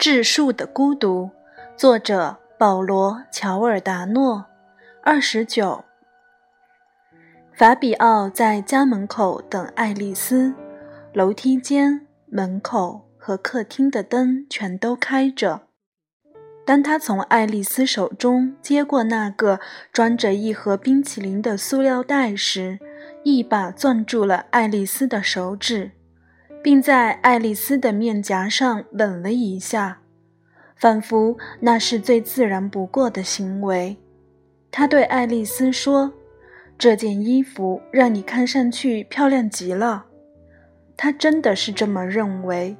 质数的孤独，作者保罗·乔尔达诺，二十九。法比奥在家门口等爱丽丝，楼梯间、门口和客厅的灯全都开着。当他从爱丽丝手中接过那个装着一盒冰淇淋的塑料袋时，一把攥住了爱丽丝的手指。并在爱丽丝的面颊上吻了一下，仿佛那是最自然不过的行为。他对爱丽丝说：“这件衣服让你看上去漂亮极了。”他真的是这么认为。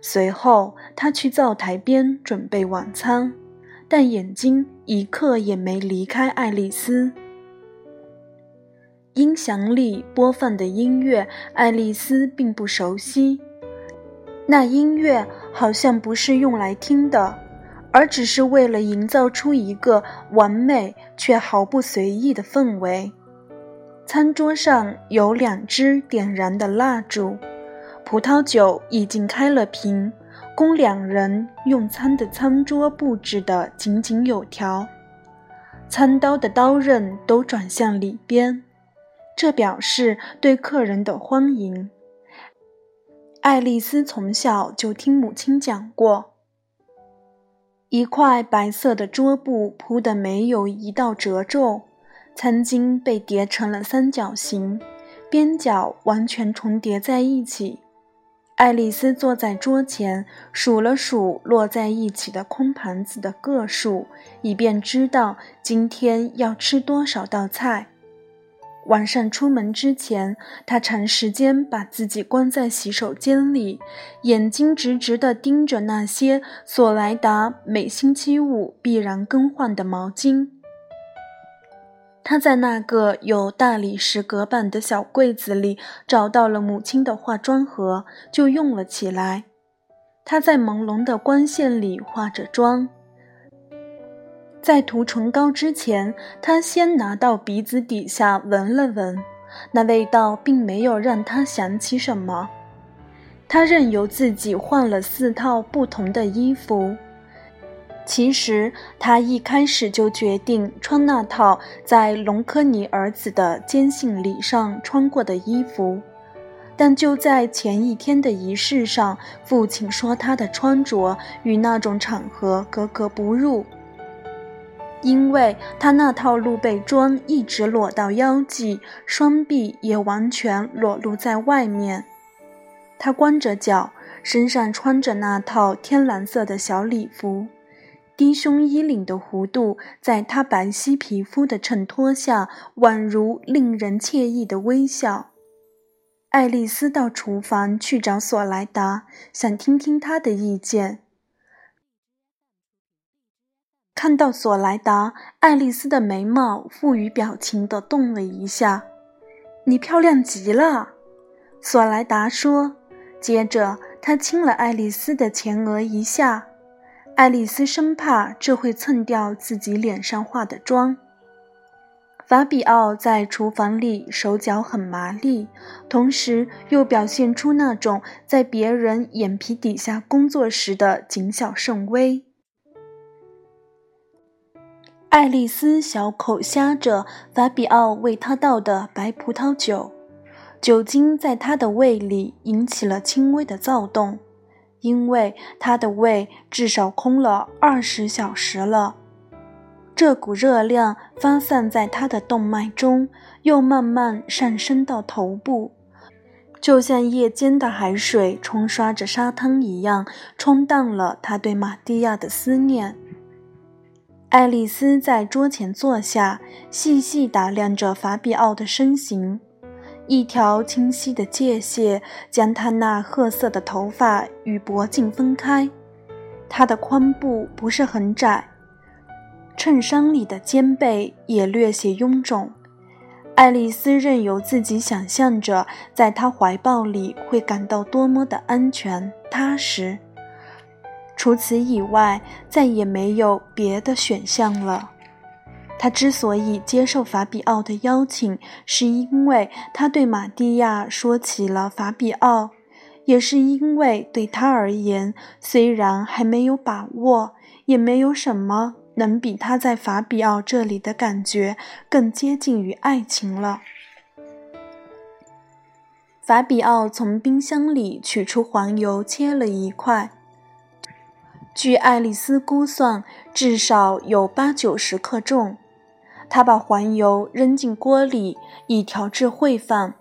随后，他去灶台边准备晚餐，但眼睛一刻也没离开爱丽丝。音响里播放的音乐，爱丽丝并不熟悉。那音乐好像不是用来听的，而只是为了营造出一个完美却毫不随意的氛围。餐桌上有两支点燃的蜡烛，葡萄酒已经开了瓶，供两人用餐的餐桌布置得井井有条。餐刀的刀刃都转向里边。这表示对客人的欢迎。爱丽丝从小就听母亲讲过，一块白色的桌布铺得没有一道褶皱，餐巾被叠成了三角形，边角完全重叠在一起。爱丽丝坐在桌前，数了数落在一起的空盘子的个数，以便知道今天要吃多少道菜。晚上出门之前，他长时间把自己关在洗手间里，眼睛直直地盯着那些索莱达每星期五必然更换的毛巾。他在那个有大理石隔板的小柜子里找到了母亲的化妆盒，就用了起来。他在朦胧的光线里化着妆。在涂唇膏之前，他先拿到鼻子底下闻了闻，那味道并没有让他想起什么。他任由自己换了四套不同的衣服。其实他一开始就决定穿那套在隆科尼儿子的坚信礼上穿过的衣服，但就在前一天的仪式上，父亲说他的穿着与那种场合格格不入。因为他那套露背装一直裸到腰际，双臂也完全裸露在外面。他光着脚，身上穿着那套天蓝色的小礼服，低胸衣领的弧度在他白皙皮肤的衬托下，宛如令人惬意的微笑。爱丽丝到厨房去找索莱达，想听听他的意见。看到索莱达，爱丽丝的眉毛赋予表情的动了一下。“你漂亮极了。”索莱达说。接着，他亲了爱丽丝的前额一下。爱丽丝生怕这会蹭掉自己脸上化的妆。法比奥在厨房里手脚很麻利，同时又表现出那种在别人眼皮底下工作时的谨小慎微。爱丽丝小口呷着法比奥为她倒的白葡萄酒，酒精在她的胃里引起了轻微的躁动，因为她的胃至少空了二十小时了。这股热量发散在她的动脉中，又慢慢上升到头部，就像夜间的海水冲刷着沙滩一样，冲淡了她对玛蒂亚的思念。爱丽丝在桌前坐下，细细打量着法比奥的身形。一条清晰的界线将他那褐色的头发与脖颈分开。他的髋部不是很窄，衬衫里的肩背也略显臃肿。爱丽丝任由自己想象着，在他怀抱里会感到多么的安全踏实。除此以外，再也没有别的选项了。他之所以接受法比奥的邀请，是因为他对马蒂亚说起了法比奥，也是因为对他而言，虽然还没有把握，也没有什么能比他在法比奥这里的感觉更接近于爱情了。法比奥从冰箱里取出黄油，切了一块。据爱丽丝估算，至少有八九十克重。她把黄油扔进锅里，以调制烩饭。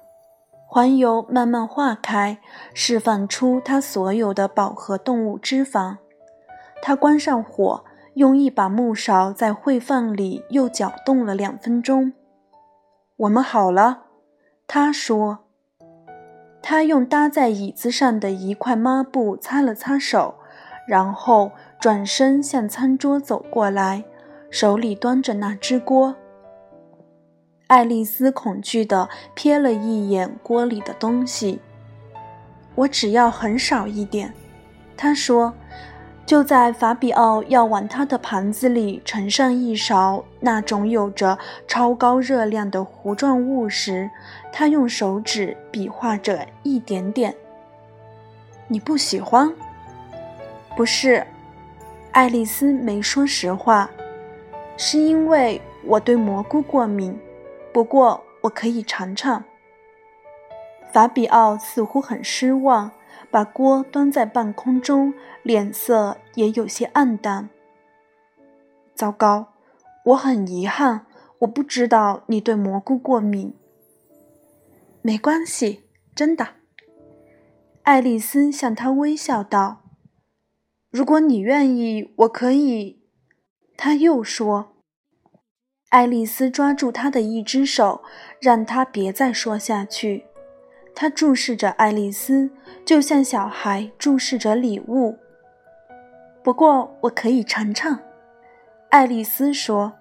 黄油慢慢化开，释放出它所有的饱和动物脂肪。她关上火，用一把木勺在烩饭里又搅动了两分钟。我们好了，她说。他用搭在椅子上的一块抹布擦了擦手，然后转身向餐桌走过来，手里端着那只锅。爱丽丝恐惧地瞥了一眼锅里的东西。“我只要很少一点。”她说。就在法比奥要往他的盘子里盛上一勺那种有着超高热量的糊状物时，他用手指比划着一点点。你不喜欢？不是，爱丽丝没说实话，是因为我对蘑菇过敏。不过我可以尝尝。法比奥似乎很失望。把锅端在半空中，脸色也有些暗淡。糟糕，我很遗憾，我不知道你对蘑菇过敏。没关系，真的。爱丽丝向他微笑道：“如果你愿意，我可以。”他又说。爱丽丝抓住他的一只手，让他别再说下去。他注视着爱丽丝，就像小孩注视着礼物。不过，我可以尝尝。”爱丽丝说。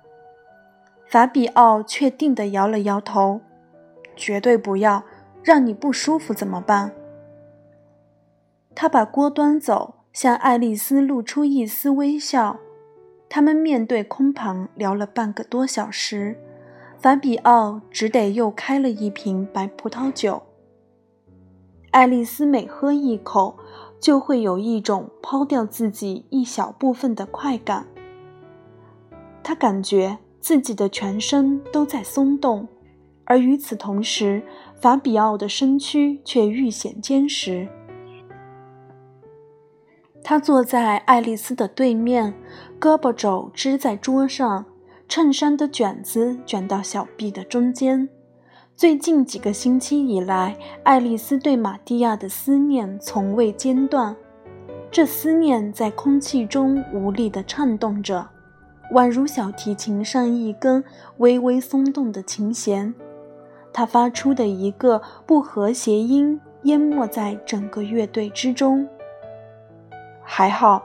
法比奥确定地摇了摇头：“绝对不要，让你不舒服怎么办？”他把锅端走，向爱丽丝露出一丝微笑。他们面对空旁聊了半个多小时，法比奥只得又开了一瓶白葡萄酒。爱丽丝每喝一口，就会有一种抛掉自己一小部分的快感。她感觉自己的全身都在松动，而与此同时，法比奥的身躯却愈显坚实。他坐在爱丽丝的对面，胳膊肘支在桌上，衬衫的卷子卷到小臂的中间。最近几个星期以来，爱丽丝对玛蒂亚的思念从未间断。这思念在空气中无力地颤动着，宛如小提琴上一根微微松动的琴弦。它发出的一个不和谐音淹没在整个乐队之中。还好，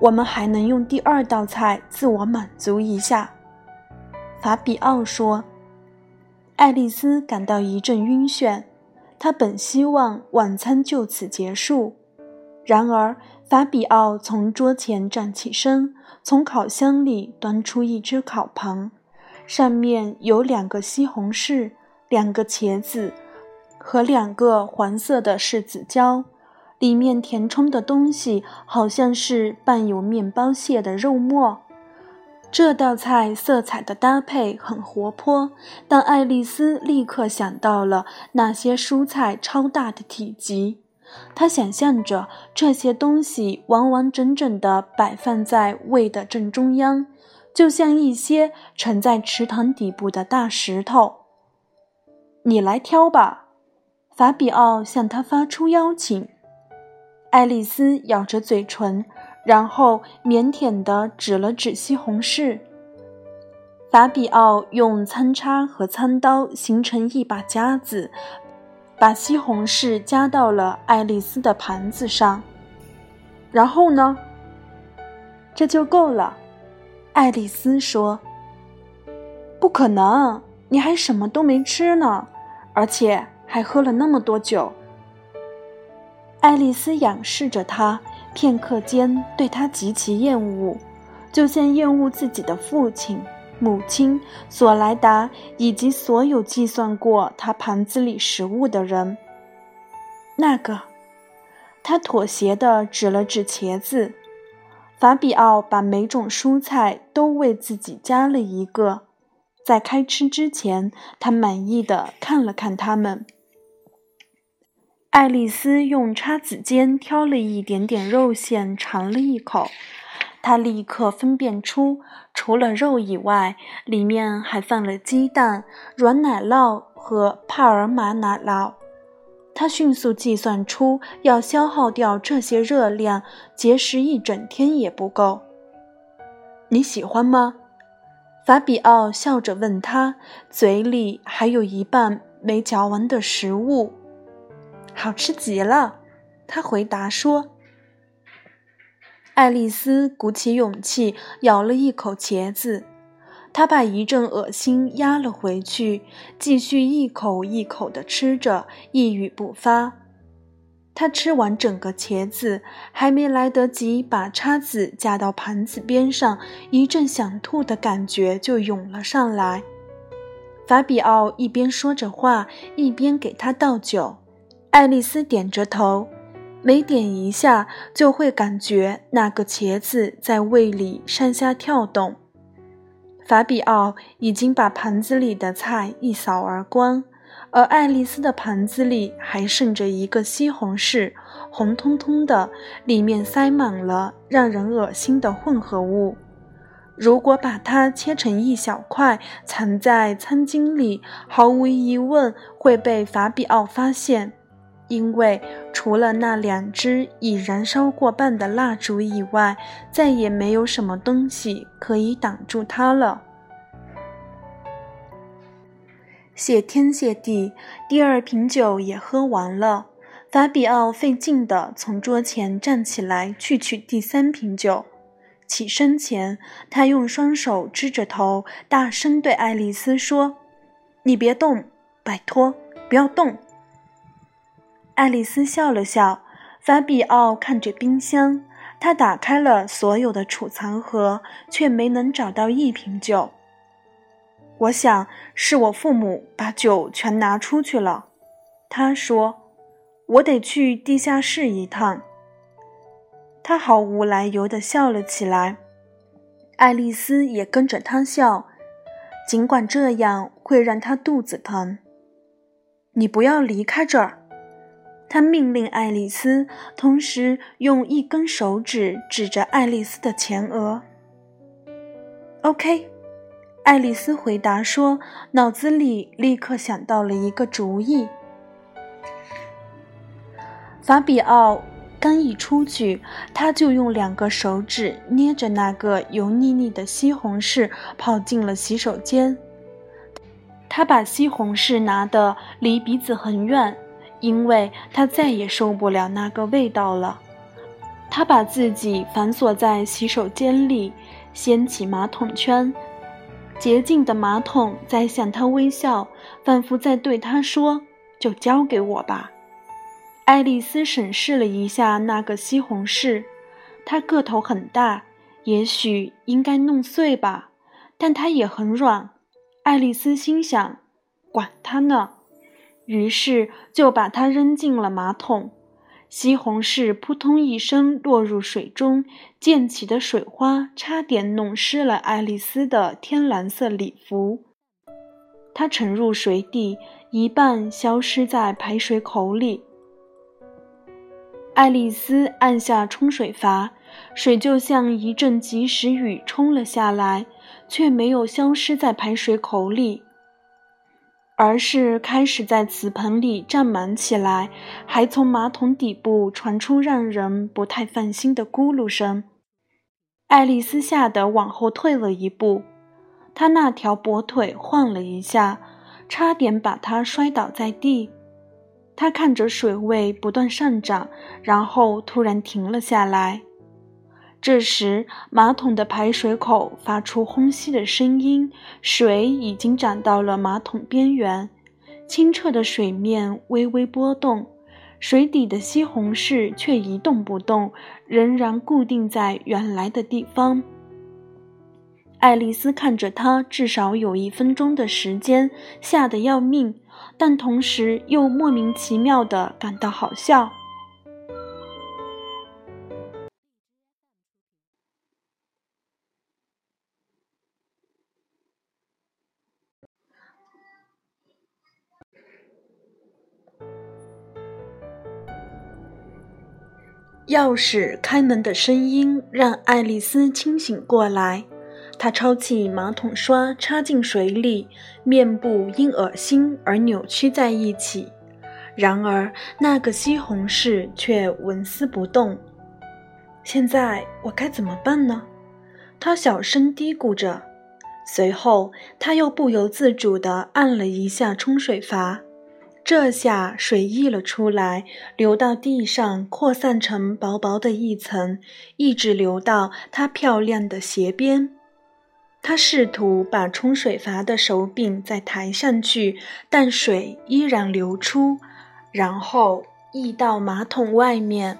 我们还能用第二道菜自我满足一下。法比奥说。爱丽丝感到一阵晕眩，她本希望晚餐就此结束。然而，法比奥从桌前站起身，从烤箱里端出一只烤盘，上面有两个西红柿、两个茄子和两个黄色的柿子椒，里面填充的东西好像是拌有面包屑的肉末。这道菜色彩的搭配很活泼，但爱丽丝立刻想到了那些蔬菜超大的体积。她想象着这些东西完完整整地摆放在胃的正中央，就像一些沉在池塘底部的大石头。你来挑吧，法比奥向他发出邀请。爱丽丝咬着嘴唇。然后腼腆地指了指西红柿。法比奥用餐叉和餐刀形成一把夹子，把西红柿夹到了爱丽丝的盘子上。然后呢？这就够了，爱丽丝说。不可能，你还什么都没吃呢，而且还喝了那么多酒。爱丽丝仰视着他。片刻间，对他极其厌恶，就像厌恶自己的父亲、母亲、索莱达以及所有计算过他盘子里食物的人。那个，他妥协地指了指茄子。法比奥把每种蔬菜都为自己夹了一个，在开吃之前，他满意的看了看它们。爱丽丝用叉子尖挑了一点点肉馅，尝了一口，她立刻分辨出，除了肉以外，里面还放了鸡蛋、软奶酪和帕尔玛奶酪。他迅速计算出，要消耗掉这些热量，节食一整天也不够。你喜欢吗？法比奥笑着问他，嘴里还有一半没嚼完的食物。好吃极了，他回答说。爱丽丝鼓起勇气咬了一口茄子。她把一阵恶心压了回去，继续一口一口地吃着，一语不发。他吃完整个茄子，还没来得及把叉子架到盘子边上，一阵想吐的感觉就涌了上来。法比奥一边说着话，一边给他倒酒。爱丽丝点着头，每点一下，就会感觉那个茄子在胃里上下跳动。法比奥已经把盘子里的菜一扫而光，而爱丽丝的盘子里还剩着一个西红柿，红彤彤的，里面塞满了让人恶心的混合物。如果把它切成一小块，藏在餐巾里，毫无疑问会被法比奥发现。因为除了那两支已燃烧过半的蜡烛以外，再也没有什么东西可以挡住它了。谢天谢地，第二瓶酒也喝完了。法比奥费劲地从桌前站起来，去取第三瓶酒。起身前，他用双手支着头，大声对爱丽丝说：“你别动，拜托，不要动。”爱丽丝笑了笑，法比奥看着冰箱，他打开了所有的储藏盒，却没能找到一瓶酒。我想是我父母把酒全拿出去了，他说：“我得去地下室一趟。”他毫无来由地笑了起来，爱丽丝也跟着他笑，尽管这样会让他肚子疼。你不要离开这儿。他命令爱丽丝，同时用一根手指指着爱丽丝的前额。“OK。”爱丽丝回答说，脑子里立刻想到了一个主意。法比奥刚一出去，他就用两个手指捏着那个油腻腻的西红柿，跑进了洗手间。他把西红柿拿得离鼻子很远。因为他再也受不了那个味道了，他把自己反锁在洗手间里，掀起马桶圈，洁净的马桶在向他微笑，仿佛在对他说：“就交给我吧。”爱丽丝审视了一下那个西红柿，它个头很大，也许应该弄碎吧，但它也很软。爱丽丝心想：“管它呢。”于是就把它扔进了马桶，西红柿扑通一声落入水中，溅起的水花差点弄湿了爱丽丝的天蓝色礼服。它沉入水底，一半消失在排水口里。爱丽丝按下冲水阀，水就像一阵及时雨冲了下来，却没有消失在排水口里。而是开始在瓷盆里占满起来，还从马桶底部传出让人不太放心的咕噜声。爱丽丝吓得往后退了一步，她那条跛腿晃了一下，差点把她摔倒在地。她看着水位不断上涨，然后突然停了下来。这时，马桶的排水口发出轰吸的声音，水已经涨到了马桶边缘，清澈的水面微微波动，水底的西红柿却一动不动，仍然固定在原来的地方。爱丽丝看着它，至少有一分钟的时间，吓得要命，但同时又莫名其妙地感到好笑。钥匙开门的声音让爱丽丝清醒过来。她抄起马桶刷，插进水里，面部因恶心而扭曲在一起。然而，那个西红柿却纹丝不动。现在我该怎么办呢？她小声嘀咕着。随后，她又不由自主地按了一下冲水阀。这下水溢了出来，流到地上，扩散成薄薄的一层，一直流到她漂亮的鞋边。她试图把冲水阀的手柄再抬上去，但水依然流出，然后溢到马桶外面。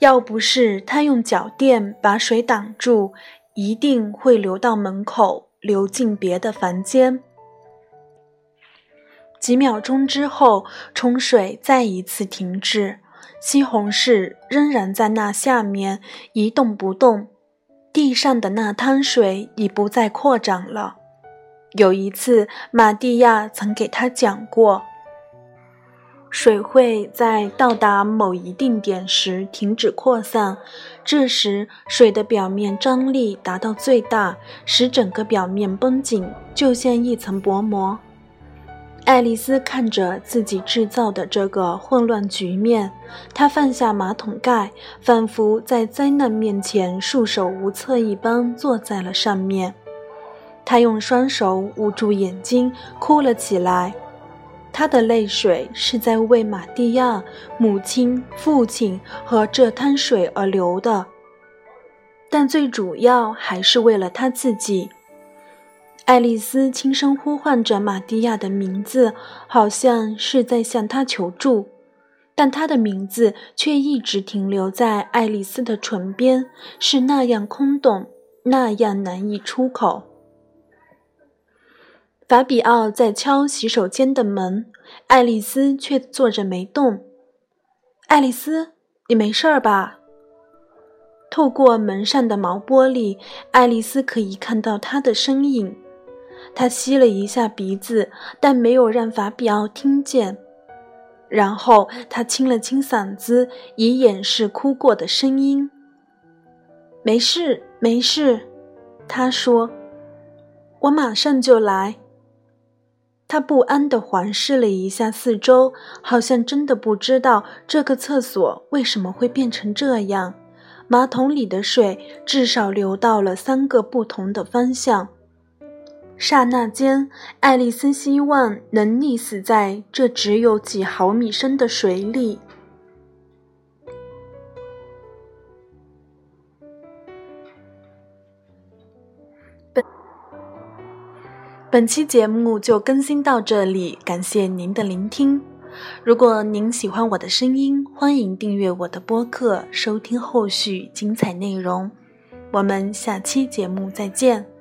要不是她用脚垫把水挡住，一定会流到门口，流进别的房间。几秒钟之后，冲水再一次停止，西红柿仍然在那下面一动不动，地上的那滩水已不再扩展了。有一次，玛蒂亚曾给他讲过，水会在到达某一定点时停止扩散，这时水的表面张力达到最大，使整个表面绷紧，就像一层薄膜。爱丽丝看着自己制造的这个混乱局面，她放下马桶盖，仿佛在灾难面前束手无策一般，坐在了上面。她用双手捂住眼睛，哭了起来。她的泪水是在为玛蒂亚、母亲、父亲和这滩水而流的，但最主要还是为了她自己。爱丽丝轻声呼唤着玛蒂亚的名字，好像是在向她求助，但她的名字却一直停留在爱丽丝的唇边，是那样空洞，那样难以出口。法比奥在敲洗手间的门，爱丽丝却坐着没动。爱丽丝，你没事儿吧？透过门上的毛玻璃，爱丽丝可以看到他的身影。他吸了一下鼻子，但没有让法比奥听见。然后他清了清嗓子，以掩饰哭过的声音。“没事，没事。”他说，“我马上就来。”他不安地环视了一下四周，好像真的不知道这个厕所为什么会变成这样。马桶里的水至少流到了三个不同的方向。刹那间，爱丽丝希望能溺死在这只有几毫米深的水里。本本期节目就更新到这里，感谢您的聆听。如果您喜欢我的声音，欢迎订阅我的播客，收听后续精彩内容。我们下期节目再见。